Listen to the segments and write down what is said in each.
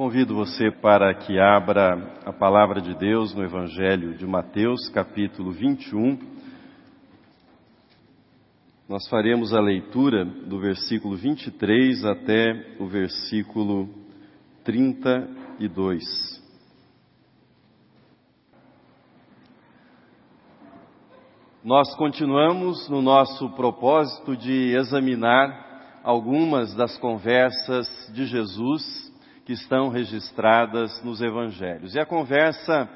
Convido você para que abra a palavra de Deus no Evangelho de Mateus, capítulo 21. Nós faremos a leitura do versículo 23 até o versículo 32. Nós continuamos no nosso propósito de examinar algumas das conversas de Jesus que estão registradas nos evangelhos. E a conversa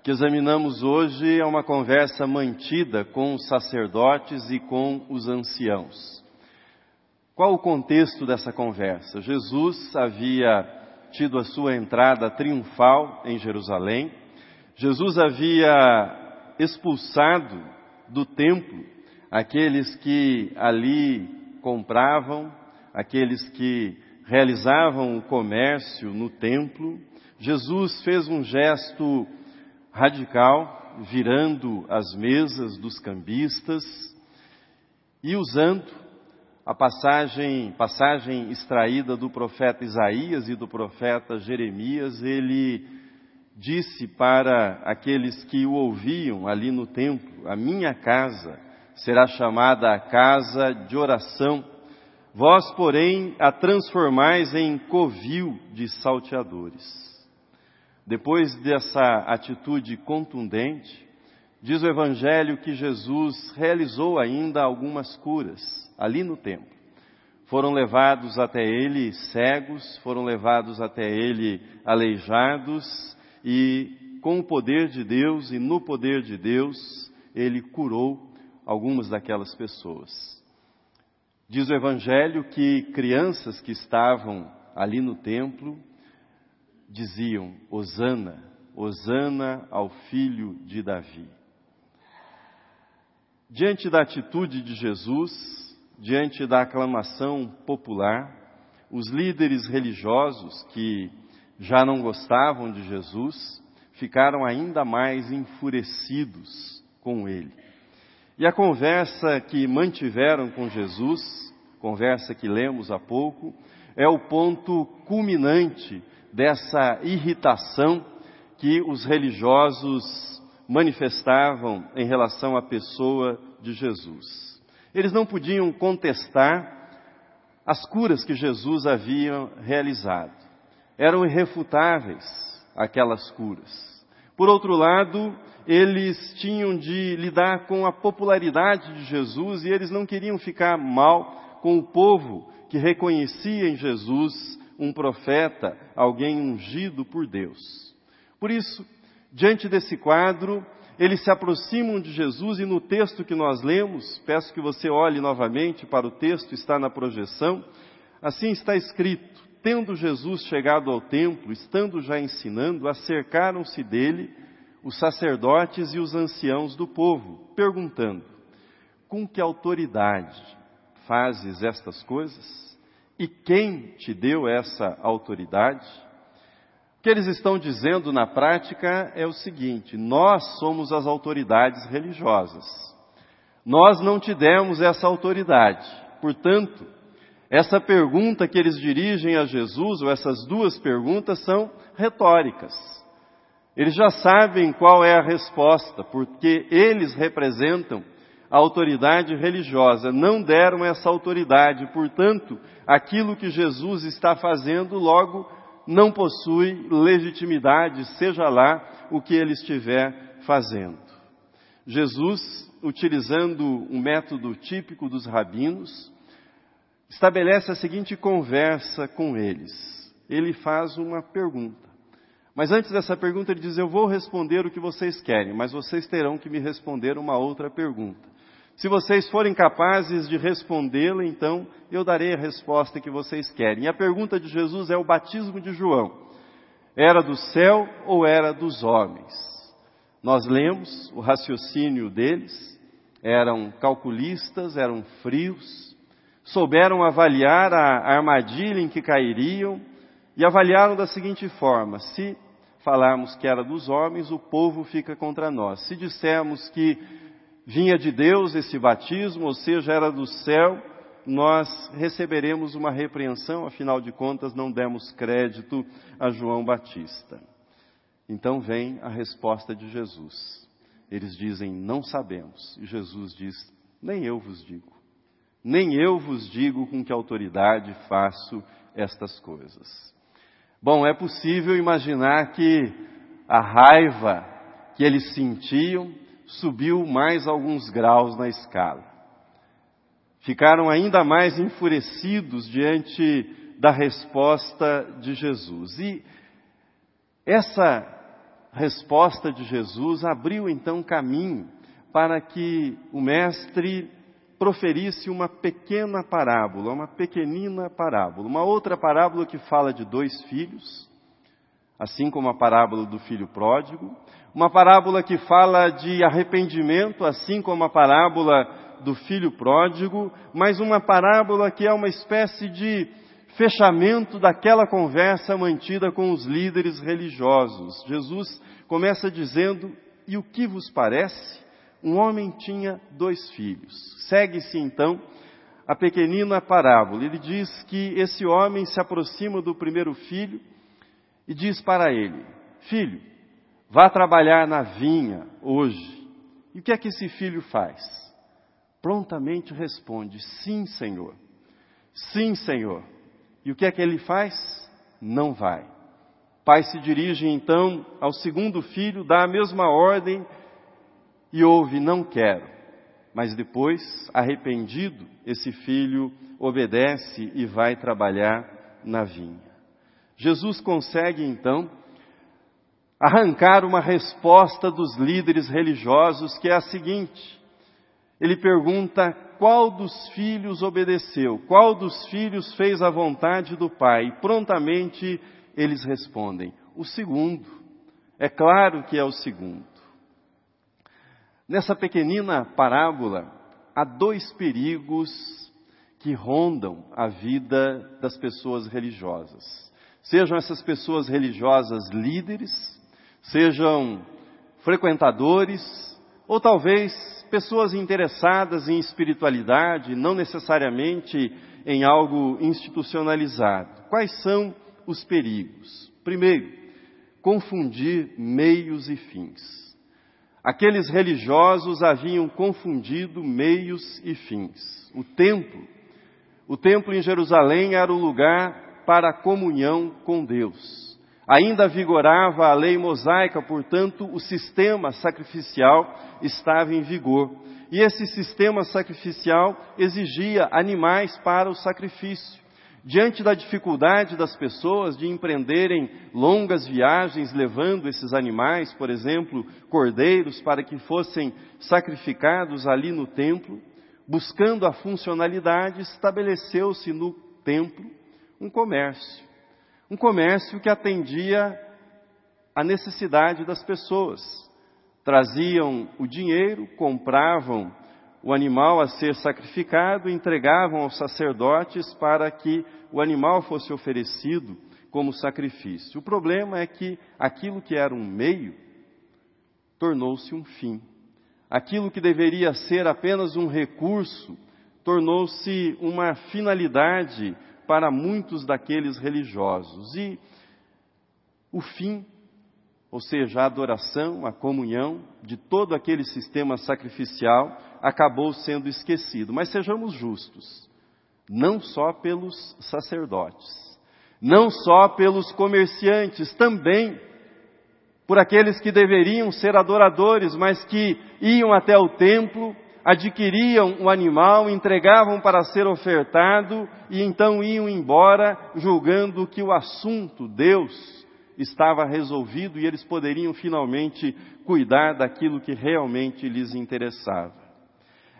que examinamos hoje é uma conversa mantida com os sacerdotes e com os anciãos. Qual o contexto dessa conversa? Jesus havia tido a sua entrada triunfal em Jerusalém. Jesus havia expulsado do templo, aqueles que ali compravam, aqueles que realizavam o comércio no templo. Jesus fez um gesto radical, virando as mesas dos cambistas e usando a passagem, passagem extraída do profeta Isaías e do profeta Jeremias, ele disse para aqueles que o ouviam ali no templo: A minha casa será chamada a casa de oração. Vós, porém, a transformais em covil de salteadores. Depois dessa atitude contundente, diz o Evangelho que Jesus realizou ainda algumas curas ali no templo. Foram levados até ele cegos, foram levados até ele aleijados, e com o poder de Deus e no poder de Deus, ele curou algumas daquelas pessoas. Diz o Evangelho que crianças que estavam ali no templo diziam: Hosana, Hosana ao filho de Davi. Diante da atitude de Jesus, diante da aclamação popular, os líderes religiosos que já não gostavam de Jesus, ficaram ainda mais enfurecidos com ele. E a conversa que mantiveram com Jesus, conversa que lemos há pouco, é o ponto culminante dessa irritação que os religiosos manifestavam em relação à pessoa de Jesus. Eles não podiam contestar as curas que Jesus havia realizado eram irrefutáveis aquelas curas. Por outro lado, eles tinham de lidar com a popularidade de Jesus e eles não queriam ficar mal com o povo que reconhecia em Jesus um profeta, alguém ungido por Deus. Por isso, diante desse quadro, eles se aproximam de Jesus e no texto que nós lemos, peço que você olhe novamente para o texto, está na projeção, assim está escrito: Tendo Jesus chegado ao templo, estando já ensinando, acercaram-se dele os sacerdotes e os anciãos do povo, perguntando: Com que autoridade fazes estas coisas? E quem te deu essa autoridade? O que eles estão dizendo na prática é o seguinte: nós somos as autoridades religiosas. Nós não te demos essa autoridade. Portanto, essa pergunta que eles dirigem a Jesus, ou essas duas perguntas, são retóricas. Eles já sabem qual é a resposta, porque eles representam a autoridade religiosa, não deram essa autoridade, portanto, aquilo que Jesus está fazendo logo não possui legitimidade, seja lá o que ele estiver fazendo. Jesus, utilizando um método típico dos rabinos, estabelece a seguinte conversa com eles. Ele faz uma pergunta. Mas antes dessa pergunta, ele diz: Eu vou responder o que vocês querem, mas vocês terão que me responder uma outra pergunta. Se vocês forem capazes de respondê-la, então eu darei a resposta que vocês querem. E a pergunta de Jesus é o batismo de João: era do céu ou era dos homens? Nós lemos o raciocínio deles, eram calculistas, eram frios, souberam avaliar a armadilha em que cairiam e avaliaram da seguinte forma: se falarmos que era dos homens, o povo fica contra nós. Se dissermos que vinha de Deus esse batismo, ou seja, era do céu, nós receberemos uma repreensão, afinal de contas, não demos crédito a João Batista. Então vem a resposta de Jesus. Eles dizem, não sabemos. E Jesus diz, nem eu vos digo. Nem eu vos digo com que autoridade faço estas coisas. Bom, é possível imaginar que a raiva que eles sentiam subiu mais alguns graus na escala. Ficaram ainda mais enfurecidos diante da resposta de Jesus. E essa resposta de Jesus abriu então caminho para que o Mestre proferisse uma pequena parábola, uma pequenina parábola, uma outra parábola que fala de dois filhos, assim como a parábola do filho pródigo, uma parábola que fala de arrependimento, assim como a parábola do filho pródigo, mas uma parábola que é uma espécie de fechamento daquela conversa mantida com os líderes religiosos. Jesus começa dizendo: E o que vos parece? Um homem tinha dois filhos. Segue-se então a pequenina parábola. Ele diz que esse homem se aproxima do primeiro filho e diz para ele: Filho, vá trabalhar na vinha hoje. E o que é que esse filho faz? Prontamente responde: Sim, Senhor. Sim, Senhor. E o que é que ele faz? Não vai. O pai se dirige então ao segundo filho, dá a mesma ordem e ouve: Não quero. Mas depois, arrependido, esse filho obedece e vai trabalhar na vinha. Jesus consegue então arrancar uma resposta dos líderes religiosos que é a seguinte: ele pergunta qual dos filhos obedeceu, qual dos filhos fez a vontade do Pai. E prontamente eles respondem: o segundo. É claro que é o segundo. Nessa pequenina parábola, há dois perigos que rondam a vida das pessoas religiosas. Sejam essas pessoas religiosas líderes, sejam frequentadores, ou talvez pessoas interessadas em espiritualidade, não necessariamente em algo institucionalizado. Quais são os perigos? Primeiro, confundir meios e fins. Aqueles religiosos haviam confundido meios e fins. O templo, o templo em Jerusalém era o lugar para a comunhão com Deus. Ainda vigorava a lei mosaica, portanto, o sistema sacrificial estava em vigor. E esse sistema sacrificial exigia animais para o sacrifício. Diante da dificuldade das pessoas de empreenderem longas viagens levando esses animais, por exemplo, cordeiros, para que fossem sacrificados ali no templo, buscando a funcionalidade, estabeleceu-se no templo um comércio um comércio que atendia à necessidade das pessoas. Traziam o dinheiro, compravam o animal a ser sacrificado, entregavam aos sacerdotes para que o animal fosse oferecido como sacrifício. O problema é que aquilo que era um meio tornou-se um fim. Aquilo que deveria ser apenas um recurso tornou-se uma finalidade para muitos daqueles religiosos. E o fim, ou seja, a adoração, a comunhão de todo aquele sistema sacrificial, acabou sendo esquecido. Mas sejamos justos, não só pelos sacerdotes, não só pelos comerciantes, também por aqueles que deveriam ser adoradores, mas que iam até o templo adquiriam o animal, entregavam para ser ofertado e então iam embora, julgando que o assunto, Deus, estava resolvido e eles poderiam finalmente cuidar daquilo que realmente lhes interessava.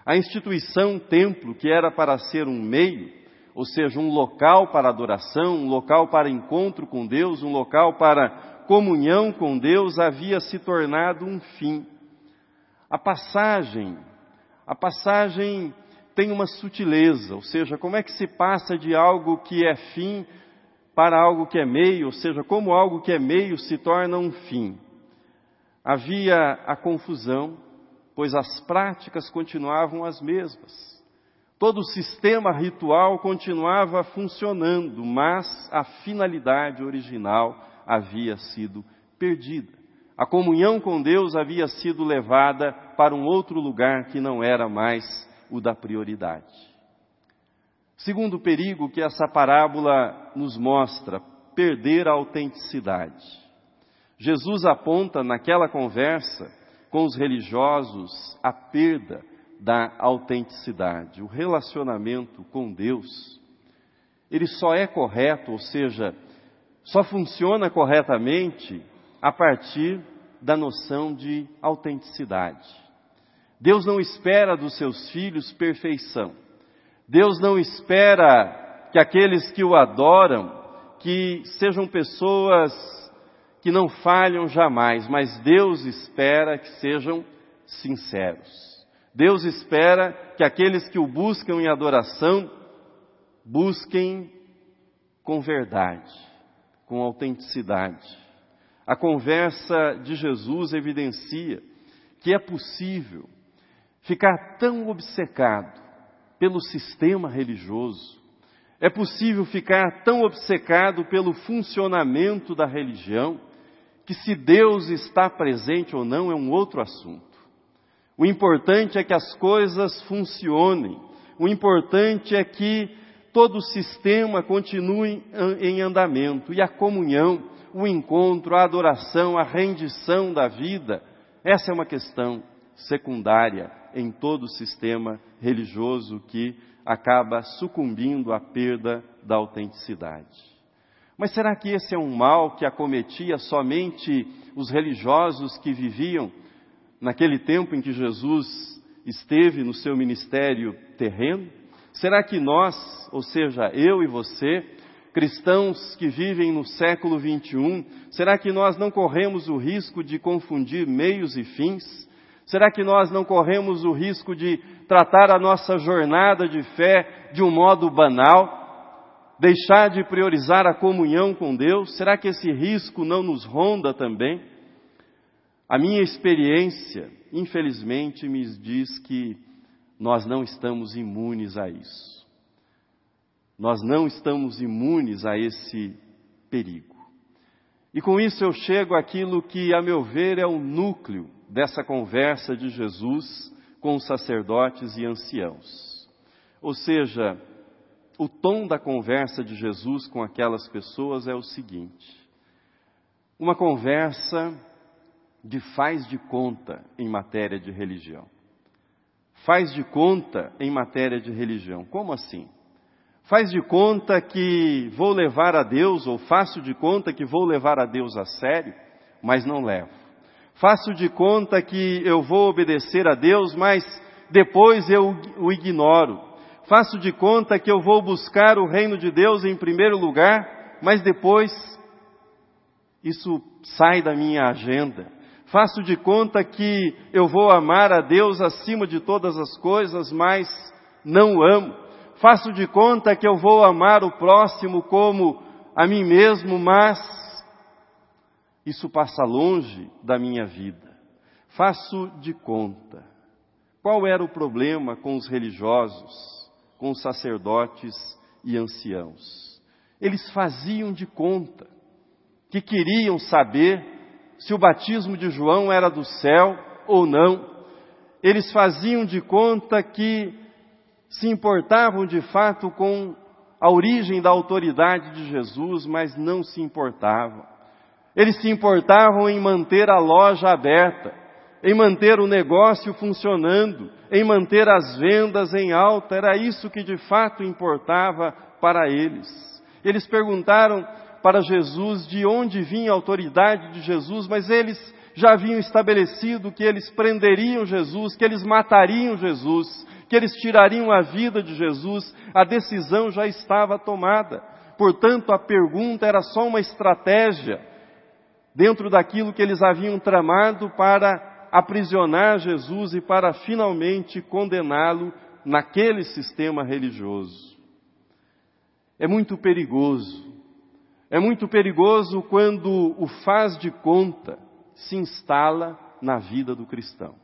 A instituição templo, que era para ser um meio, ou seja, um local para adoração, um local para encontro com Deus, um local para comunhão com Deus, havia se tornado um fim. A passagem a passagem tem uma sutileza, ou seja, como é que se passa de algo que é fim para algo que é meio, ou seja, como algo que é meio se torna um fim. Havia a confusão, pois as práticas continuavam as mesmas. Todo o sistema ritual continuava funcionando, mas a finalidade original havia sido perdida. A comunhão com Deus havia sido levada para um outro lugar que não era mais o da prioridade. Segundo perigo que essa parábola nos mostra, perder a autenticidade. Jesus aponta naquela conversa com os religiosos a perda da autenticidade. O relacionamento com Deus, ele só é correto, ou seja, só funciona corretamente a partir da noção de autenticidade. Deus não espera dos seus filhos perfeição. Deus não espera que aqueles que o adoram que sejam pessoas que não falham jamais, mas Deus espera que sejam sinceros. Deus espera que aqueles que o buscam em adoração busquem com verdade, com autenticidade. A conversa de Jesus evidencia que é possível ficar tão obcecado pelo sistema religioso, é possível ficar tão obcecado pelo funcionamento da religião, que se Deus está presente ou não é um outro assunto. O importante é que as coisas funcionem. O importante é que todo o sistema continue em andamento e a comunhão, o encontro, a adoração, a rendição da vida, essa é uma questão secundária em todo o sistema religioso que acaba sucumbindo à perda da autenticidade. Mas será que esse é um mal que acometia somente os religiosos que viviam naquele tempo em que Jesus esteve no seu ministério terreno? Será que nós, ou seja, eu e você, cristãos que vivem no século 21, será que nós não corremos o risco de confundir meios e fins? Será que nós não corremos o risco de tratar a nossa jornada de fé de um modo banal? Deixar de priorizar a comunhão com Deus? Será que esse risco não nos ronda também? A minha experiência, infelizmente, me diz que nós não estamos imunes a isso. Nós não estamos imunes a esse perigo. E com isso eu chego àquilo que, a meu ver, é o núcleo dessa conversa de Jesus com os sacerdotes e anciãos. Ou seja, o tom da conversa de Jesus com aquelas pessoas é o seguinte: uma conversa de faz de conta em matéria de religião. Faz de conta em matéria de religião. Como assim? Faz de conta que vou levar a Deus, ou faço de conta que vou levar a Deus a sério, mas não levo. Faço de conta que eu vou obedecer a Deus, mas depois eu o ignoro. Faço de conta que eu vou buscar o reino de Deus em primeiro lugar, mas depois isso sai da minha agenda. Faço de conta que eu vou amar a Deus acima de todas as coisas, mas não amo. Faço de conta que eu vou amar o próximo como a mim mesmo, mas isso passa longe da minha vida. Faço de conta. Qual era o problema com os religiosos, com os sacerdotes e anciãos? Eles faziam de conta que queriam saber se o batismo de João era do céu ou não. Eles faziam de conta que se importavam de fato com a origem da autoridade de Jesus, mas não se importavam. Eles se importavam em manter a loja aberta, em manter o negócio funcionando, em manter as vendas em alta. Era isso que de fato importava para eles. Eles perguntaram para Jesus de onde vinha a autoridade de Jesus, mas eles já haviam estabelecido que eles prenderiam Jesus, que eles matariam Jesus, que eles tirariam a vida de Jesus, a decisão já estava tomada. Portanto, a pergunta era só uma estratégia dentro daquilo que eles haviam tramado para aprisionar Jesus e para finalmente condená-lo naquele sistema religioso. É muito perigoso é muito perigoso quando o faz de conta se instala na vida do cristão.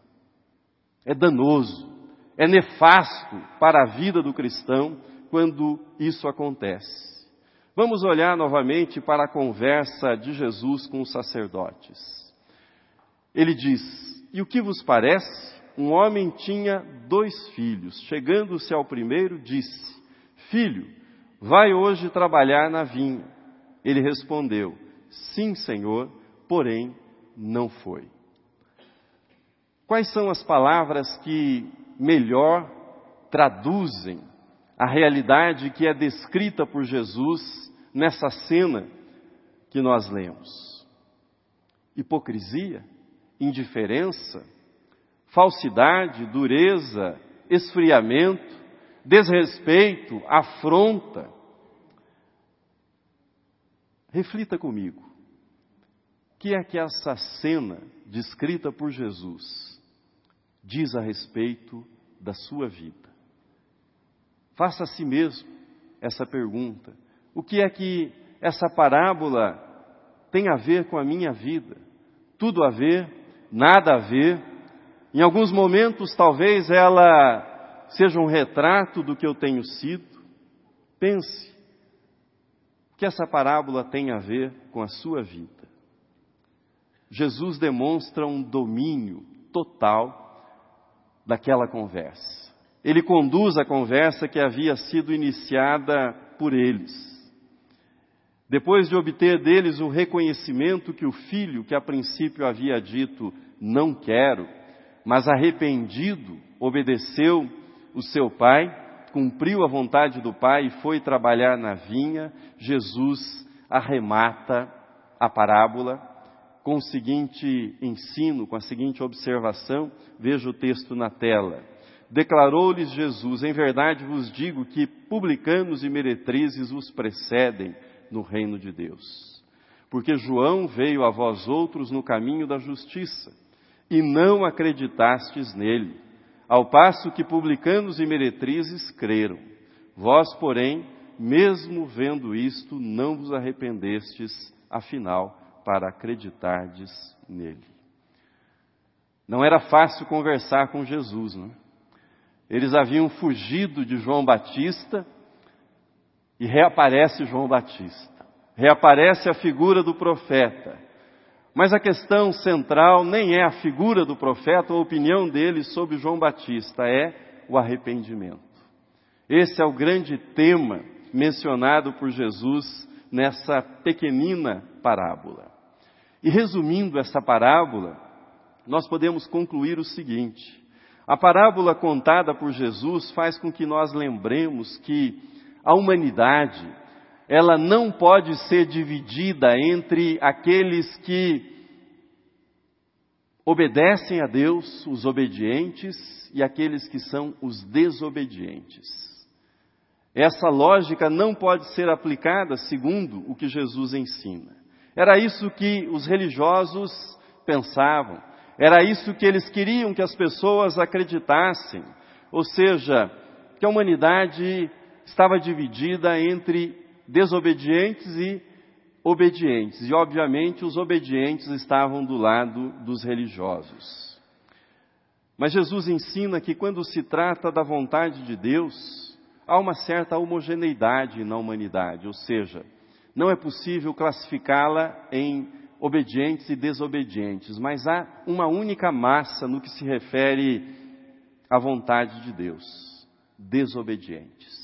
É danoso, é nefasto para a vida do cristão quando isso acontece. Vamos olhar novamente para a conversa de Jesus com os sacerdotes. Ele diz: E o que vos parece? Um homem tinha dois filhos. Chegando-se ao primeiro, disse: Filho, vai hoje trabalhar na vinha. Ele respondeu: Sim, senhor, porém não foi. Quais são as palavras que melhor traduzem a realidade que é descrita por Jesus nessa cena que nós lemos? Hipocrisia, indiferença, falsidade, dureza, esfriamento, desrespeito, afronta. Reflita comigo. O que é que essa cena descrita por Jesus diz a respeito da sua vida. Faça a si mesmo essa pergunta: o que é que essa parábola tem a ver com a minha vida? Tudo a ver, nada a ver. Em alguns momentos, talvez ela seja um retrato do que eu tenho sido. Pense o que essa parábola tem a ver com a sua vida. Jesus demonstra um domínio total daquela conversa. Ele conduz a conversa que havia sido iniciada por eles. Depois de obter deles o reconhecimento que o filho, que a princípio havia dito não quero, mas arrependido, obedeceu o seu pai, cumpriu a vontade do pai e foi trabalhar na vinha, Jesus arremata a parábola com o seguinte ensino, com a seguinte observação, veja o texto na tela. Declarou-lhes Jesus: Em verdade vos digo que publicanos e meretrizes os precedem no reino de Deus. Porque João veio a vós outros no caminho da justiça, e não acreditastes nele, ao passo que publicanos e meretrizes creram. Vós, porém, mesmo vendo isto, não vos arrependestes, afinal, para acreditardes nele. Não era fácil conversar com Jesus, não? É? Eles haviam fugido de João Batista e reaparece João Batista. Reaparece a figura do profeta. Mas a questão central nem é a figura do profeta ou a opinião dele sobre João Batista, é o arrependimento. Esse é o grande tema mencionado por Jesus nessa pequenina parábola. E resumindo essa parábola, nós podemos concluir o seguinte: a parábola contada por Jesus faz com que nós lembremos que a humanidade, ela não pode ser dividida entre aqueles que obedecem a Deus, os obedientes, e aqueles que são os desobedientes. Essa lógica não pode ser aplicada segundo o que Jesus ensina. Era isso que os religiosos pensavam, era isso que eles queriam que as pessoas acreditassem, ou seja, que a humanidade estava dividida entre desobedientes e obedientes, e obviamente os obedientes estavam do lado dos religiosos. Mas Jesus ensina que quando se trata da vontade de Deus, há uma certa homogeneidade na humanidade, ou seja, não é possível classificá-la em obedientes e desobedientes, mas há uma única massa no que se refere à vontade de Deus: desobedientes.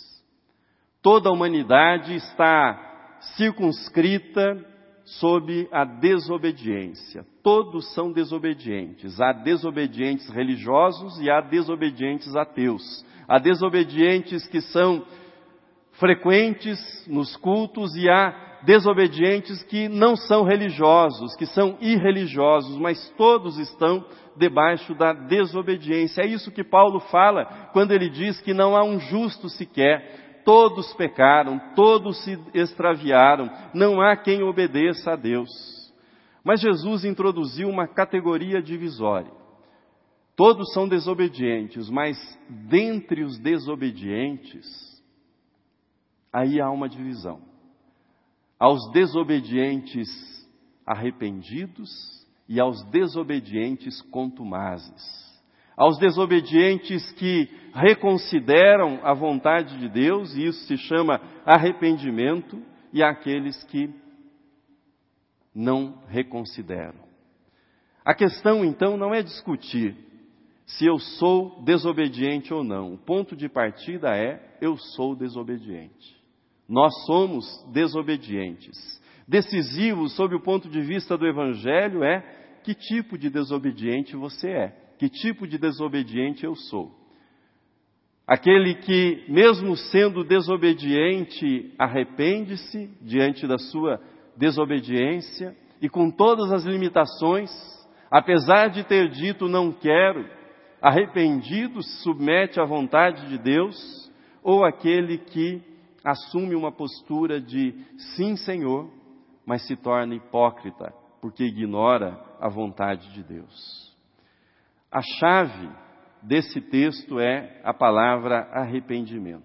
Toda a humanidade está circunscrita sob a desobediência. Todos são desobedientes. Há desobedientes religiosos e há desobedientes ateus. Há desobedientes que são frequentes nos cultos e há desobedientes que não são religiosos, que são irreligiosos, mas todos estão debaixo da desobediência. É isso que Paulo fala quando ele diz que não há um justo sequer, todos pecaram, todos se extraviaram, não há quem obedeça a Deus. Mas Jesus introduziu uma categoria divisória. Todos são desobedientes, mas dentre os desobedientes, aí há uma divisão. Aos desobedientes arrependidos e aos desobedientes contumazes. aos desobedientes que reconsideram a vontade de Deus, e isso se chama arrependimento, e àqueles que não reconsideram. A questão então não é discutir se eu sou desobediente ou não. O ponto de partida é eu sou desobediente. Nós somos desobedientes. Decisivo sob o ponto de vista do evangelho é que tipo de desobediente você é, que tipo de desobediente eu sou. Aquele que, mesmo sendo desobediente, arrepende-se diante da sua desobediência e com todas as limitações, apesar de ter dito não quero, arrependido se submete à vontade de Deus, ou aquele que assume uma postura de sim, Senhor, mas se torna hipócrita porque ignora a vontade de Deus. A chave desse texto é a palavra arrependimento.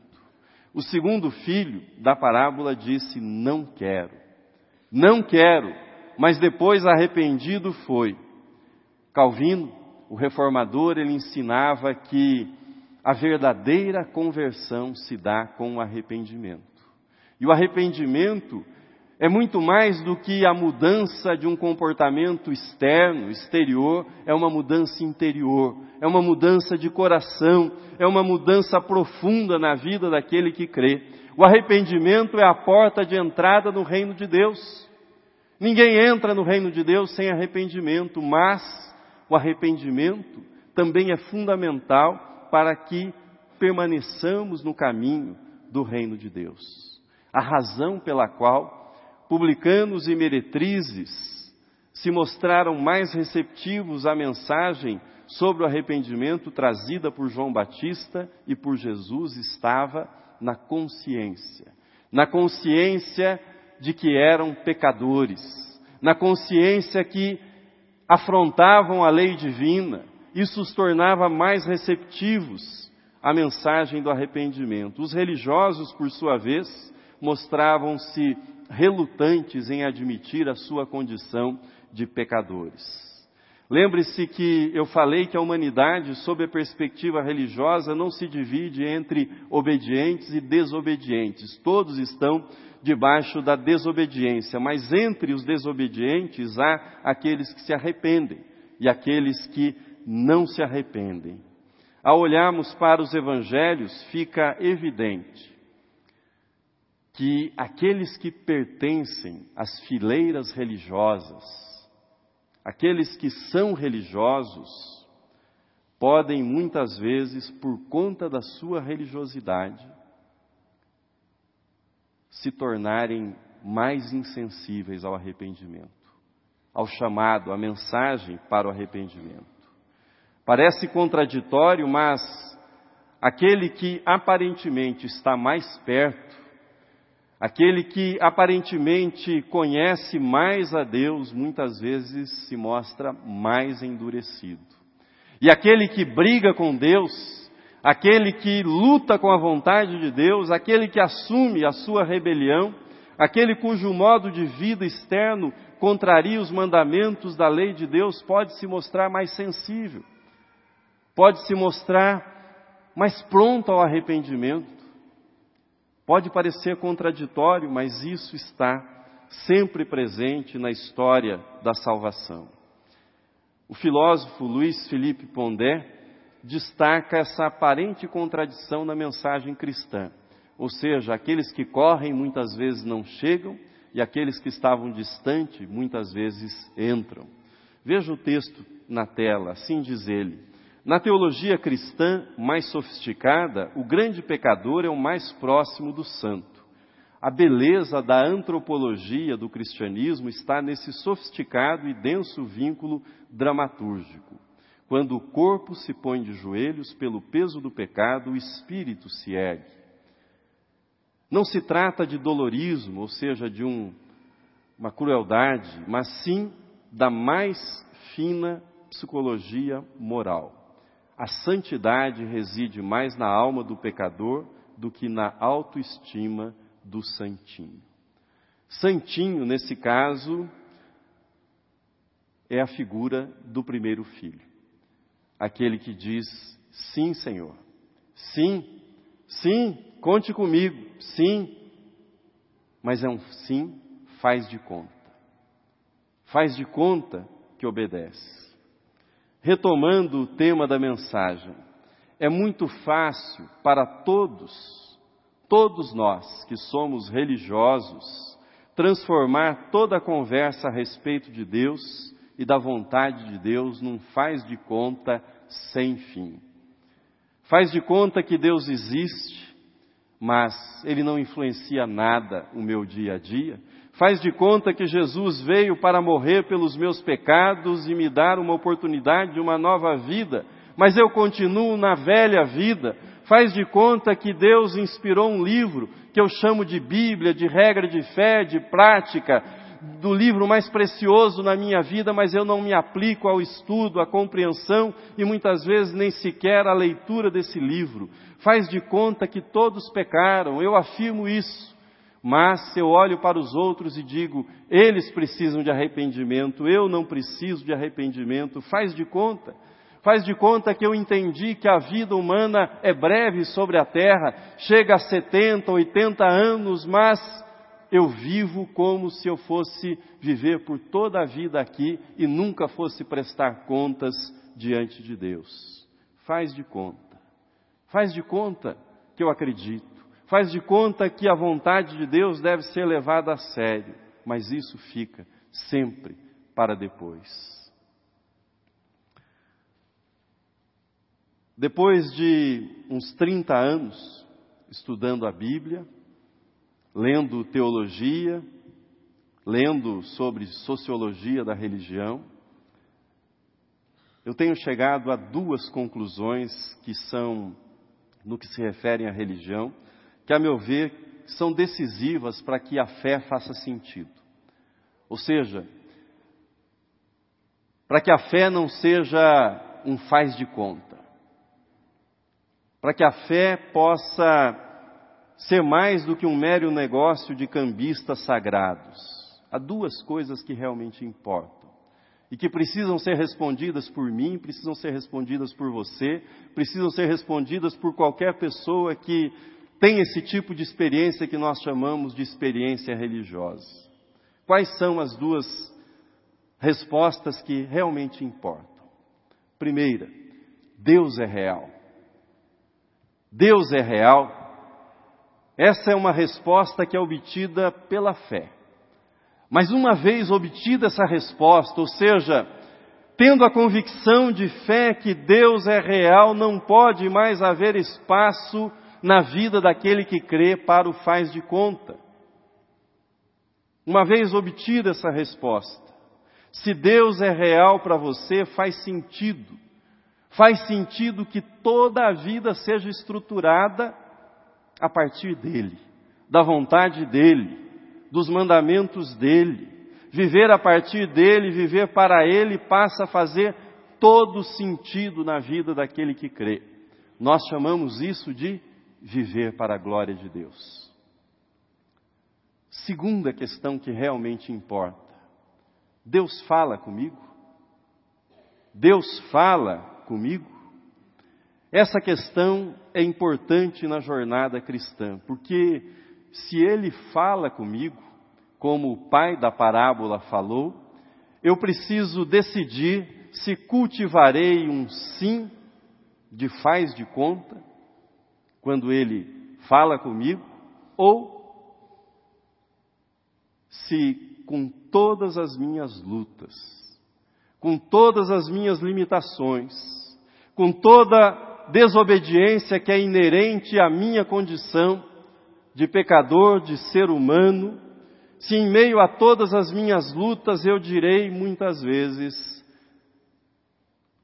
O segundo filho da parábola disse: Não quero, não quero, mas depois arrependido foi. Calvino, o reformador, ele ensinava que a verdadeira conversão se dá com o arrependimento. E o arrependimento é muito mais do que a mudança de um comportamento externo, exterior, é uma mudança interior, é uma mudança de coração, é uma mudança profunda na vida daquele que crê. O arrependimento é a porta de entrada no reino de Deus. Ninguém entra no reino de Deus sem arrependimento, mas o arrependimento também é fundamental para que permaneçamos no caminho do reino de Deus. A razão pela qual publicanos e meretrizes se mostraram mais receptivos à mensagem sobre o arrependimento trazida por João Batista e por Jesus estava na consciência. Na consciência de que eram pecadores, na consciência que afrontavam a lei divina, isso os tornava mais receptivos à mensagem do arrependimento. Os religiosos, por sua vez, mostravam-se relutantes em admitir a sua condição de pecadores. Lembre-se que eu falei que a humanidade, sob a perspectiva religiosa, não se divide entre obedientes e desobedientes. Todos estão debaixo da desobediência, mas entre os desobedientes há aqueles que se arrependem e aqueles que não se arrependem. Ao olharmos para os evangelhos, fica evidente que aqueles que pertencem às fileiras religiosas, aqueles que são religiosos, podem muitas vezes, por conta da sua religiosidade, se tornarem mais insensíveis ao arrependimento, ao chamado, à mensagem para o arrependimento. Parece contraditório, mas aquele que aparentemente está mais perto Aquele que aparentemente conhece mais a Deus, muitas vezes se mostra mais endurecido. E aquele que briga com Deus, aquele que luta com a vontade de Deus, aquele que assume a sua rebelião, aquele cujo modo de vida externo contraria os mandamentos da lei de Deus, pode se mostrar mais sensível, pode se mostrar mais pronto ao arrependimento. Pode parecer contraditório, mas isso está sempre presente na história da salvação. O filósofo Luiz Felipe Pondé destaca essa aparente contradição na mensagem cristã, ou seja, aqueles que correm muitas vezes não chegam e aqueles que estavam distantes muitas vezes entram. Veja o texto na tela, assim diz ele: na teologia cristã mais sofisticada, o grande pecador é o mais próximo do santo. A beleza da antropologia do cristianismo está nesse sofisticado e denso vínculo dramatúrgico. Quando o corpo se põe de joelhos pelo peso do pecado, o espírito se ergue. Não se trata de dolorismo, ou seja, de um, uma crueldade, mas sim da mais fina psicologia moral. A santidade reside mais na alma do pecador do que na autoestima do santinho. Santinho, nesse caso, é a figura do primeiro filho. aquele que diz: Sim, Senhor. Sim, sim, conte comigo. Sim. Mas é um sim, faz de conta. Faz de conta que obedece. Retomando o tema da mensagem, é muito fácil para todos, todos nós que somos religiosos, transformar toda a conversa a respeito de Deus e da vontade de Deus num faz de conta sem fim. Faz de conta que Deus existe, mas Ele não influencia nada o meu dia a dia, Faz de conta que Jesus veio para morrer pelos meus pecados e me dar uma oportunidade de uma nova vida, mas eu continuo na velha vida. Faz de conta que Deus inspirou um livro que eu chamo de Bíblia, de regra de fé, de prática, do livro mais precioso na minha vida, mas eu não me aplico ao estudo, à compreensão e muitas vezes nem sequer à leitura desse livro. Faz de conta que todos pecaram, eu afirmo isso. Mas eu olho para os outros e digo, eles precisam de arrependimento, eu não preciso de arrependimento. Faz de conta. Faz de conta que eu entendi que a vida humana é breve sobre a terra, chega a 70, 80 anos, mas eu vivo como se eu fosse viver por toda a vida aqui e nunca fosse prestar contas diante de Deus. Faz de conta. Faz de conta que eu acredito faz de conta que a vontade de Deus deve ser levada a sério, mas isso fica sempre para depois. Depois de uns 30 anos estudando a Bíblia, lendo teologia, lendo sobre sociologia da religião, eu tenho chegado a duas conclusões que são, no que se refere à religião, que, a meu ver, são decisivas para que a fé faça sentido. Ou seja, para que a fé não seja um faz de conta. Para que a fé possa ser mais do que um mero negócio de cambistas sagrados. Há duas coisas que realmente importam e que precisam ser respondidas por mim, precisam ser respondidas por você, precisam ser respondidas por qualquer pessoa que tem esse tipo de experiência que nós chamamos de experiência religiosa. Quais são as duas respostas que realmente importam? Primeira, Deus é real. Deus é real. Essa é uma resposta que é obtida pela fé. Mas uma vez obtida essa resposta, ou seja, tendo a convicção de fé que Deus é real, não pode mais haver espaço na vida daquele que crê para o faz de conta. Uma vez obtida essa resposta, se Deus é real para você, faz sentido. Faz sentido que toda a vida seja estruturada a partir dele, da vontade dele, dos mandamentos dele. Viver a partir dele, viver para ele, passa a fazer todo sentido na vida daquele que crê. Nós chamamos isso de viver para a glória de Deus. Segunda questão que realmente importa: Deus fala comigo? Deus fala comigo? Essa questão é importante na jornada cristã, porque se Ele fala comigo, como o pai da parábola falou, eu preciso decidir se cultivarei um sim de faz de conta quando Ele fala comigo, ou se com todas as minhas lutas, com todas as minhas limitações, com toda desobediência que é inerente à minha condição de pecador, de ser humano, se em meio a todas as minhas lutas eu direi muitas vezes: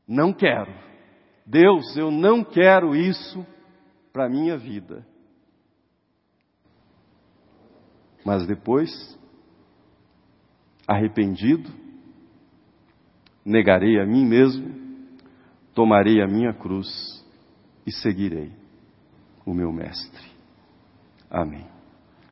não quero. Deus, eu não quero isso para a minha vida. Mas depois, arrependido, negarei a mim mesmo, tomarei a minha cruz e seguirei o meu Mestre. Amém.